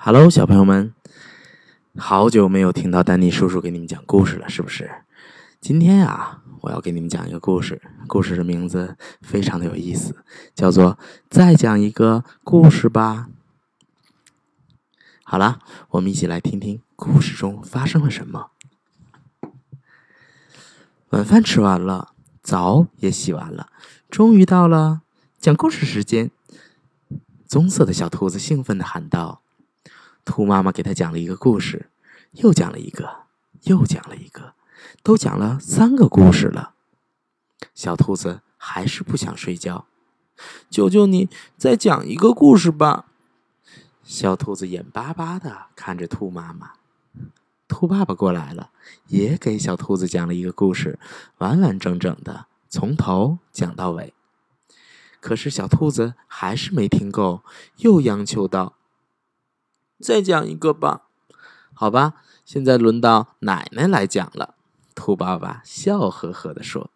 Hello，小朋友们，好久没有听到丹尼叔叔给你们讲故事了，是不是？今天啊，我要给你们讲一个故事，故事的名字非常的有意思，叫做《再讲一个故事吧》。好了，我们一起来听听故事中发生了什么。晚饭吃完了，澡也洗完了，终于到了讲故事时间。棕色的小兔子兴奋的喊道：“兔妈妈给他讲了一个故事，又讲了一个，又讲了一个，都讲了三个故事了。”小兔子还是不想睡觉，求求你再讲一个故事吧。小兔子眼巴巴的看着兔妈妈。兔爸爸过来了，也给小兔子讲了一个故事，完完整整的，从头讲到尾。可是小兔子还是没听够，又央求道：“再讲一个吧。”好吧，现在轮到奶奶来讲了。兔爸爸笑呵呵的说。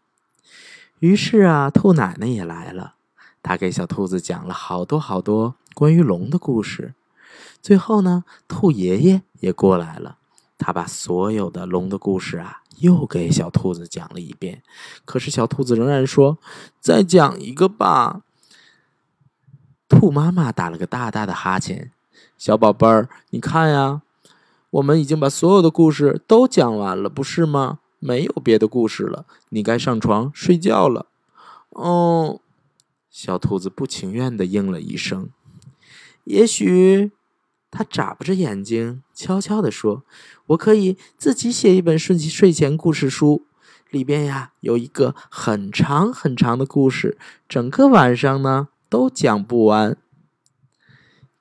于是啊，兔奶奶也来了，她给小兔子讲了好多好多关于龙的故事。最后呢，兔爷爷也过来了。他把所有的龙的故事啊，又给小兔子讲了一遍。可是小兔子仍然说：“再讲一个吧。”兔妈妈打了个大大的哈欠：“小宝贝儿，你看呀，我们已经把所有的故事都讲完了，不是吗？没有别的故事了，你该上床睡觉了。”哦，小兔子不情愿的应了一声。也许。他眨巴着眼睛，悄悄地说：“我可以自己写一本睡睡前故事书，里边呀有一个很长很长的故事，整个晚上呢都讲不完。”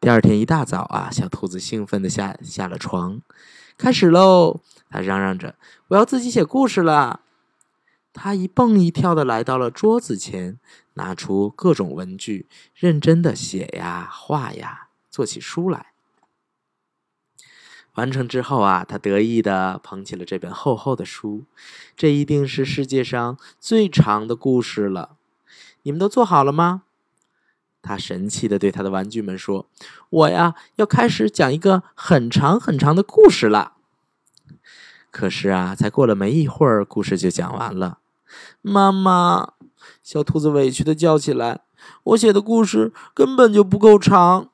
第二天一大早啊，小兔子兴奋地下下了床，开始喽！它嚷嚷着：“我要自己写故事了！”他一蹦一跳的来到了桌子前，拿出各种文具，认真的写呀画呀，做起书来。完成之后啊，他得意的捧起了这本厚厚的书，这一定是世界上最长的故事了。你们都做好了吗？他神气的对他的玩具们说：“我呀，要开始讲一个很长很长的故事了。”可是啊，才过了没一会儿，故事就讲完了。妈妈，小兔子委屈的叫起来：“我写的故事根本就不够长。”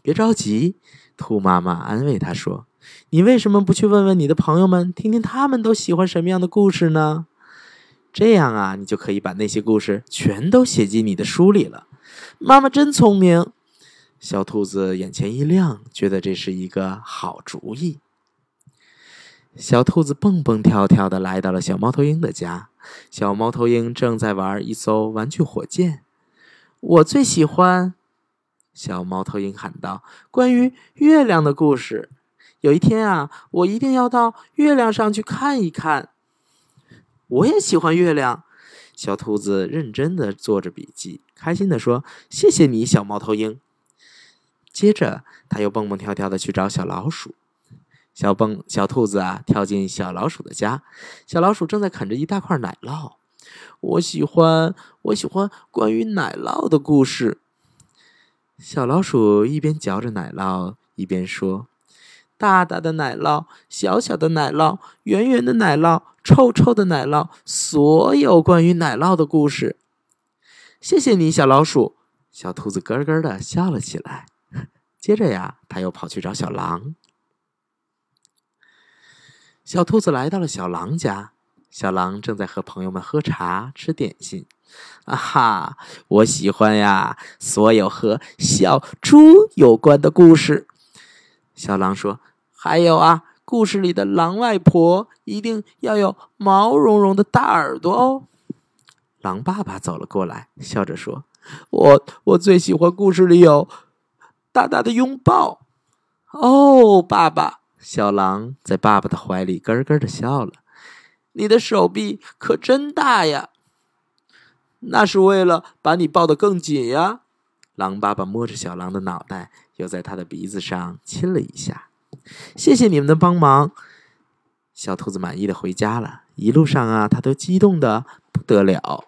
别着急，兔妈妈安慰他说。你为什么不去问问你的朋友们，听听他们都喜欢什么样的故事呢？这样啊，你就可以把那些故事全都写进你的书里了。妈妈真聪明，小兔子眼前一亮，觉得这是一个好主意。小兔子蹦蹦跳跳的来到了小猫头鹰的家，小猫头鹰正在玩一艘玩具火箭。我最喜欢，小猫头鹰喊道：“关于月亮的故事。”有一天啊，我一定要到月亮上去看一看。我也喜欢月亮。小兔子认真的做着笔记，开心的说：“谢谢你，小猫头鹰。”接着，他又蹦蹦跳跳的去找小老鼠。小蹦小兔子啊，跳进小老鼠的家，小老鼠正在啃着一大块奶酪。我喜欢，我喜欢关于奶酪的故事。小老鼠一边嚼着奶酪，一边说。大大的奶酪，小小的奶酪，圆圆的奶酪，臭臭的奶酪，所有关于奶酪的故事。谢谢你，小老鼠。小兔子咯咯的笑了起来。接着呀，他又跑去找小狼。小兔子来到了小狼家，小狼正在和朋友们喝茶、吃点心。啊哈，我喜欢呀，所有和小猪有关的故事。小狼说。还有啊，故事里的狼外婆一定要有毛茸茸的大耳朵哦。狼爸爸走了过来，笑着说：“我我最喜欢故事里有大大的拥抱。”哦，爸爸，小狼在爸爸的怀里咯咯的笑了。你的手臂可真大呀！那是为了把你抱得更紧呀。狼爸爸摸着小狼的脑袋，又在他的鼻子上亲了一下。谢谢你们的帮忙，小兔子满意的回家了。一路上啊，它都激动的不得了。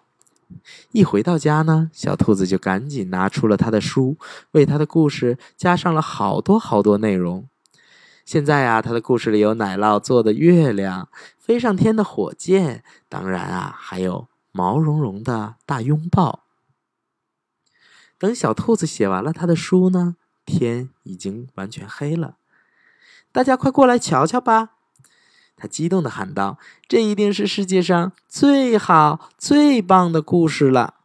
一回到家呢，小兔子就赶紧拿出了他的书，为他的故事加上了好多好多内容。现在啊，他的故事里有奶酪做的月亮、飞上天的火箭，当然啊，还有毛茸茸的大拥抱。等小兔子写完了他的书呢，天已经完全黑了。大家快过来瞧瞧吧！他激动的喊道：“这一定是世界上最好、最棒的故事了！”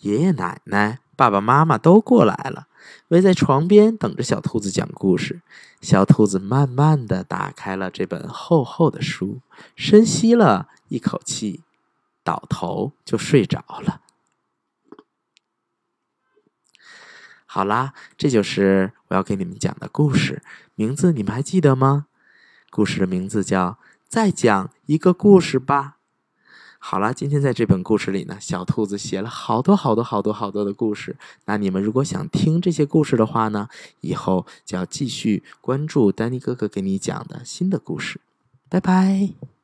爷爷奶奶、爸爸妈妈都过来了。围在床边等着小兔子讲故事。小兔子慢慢的打开了这本厚厚的书，深吸了一口气，倒头就睡着了。好啦，这就是我要给你们讲的故事，名字你们还记得吗？故事的名字叫《再讲一个故事吧》。好啦，今天在这本故事里呢，小兔子写了好多好多好多好多的故事。那你们如果想听这些故事的话呢，以后就要继续关注丹尼哥哥给你讲的新的故事。拜拜。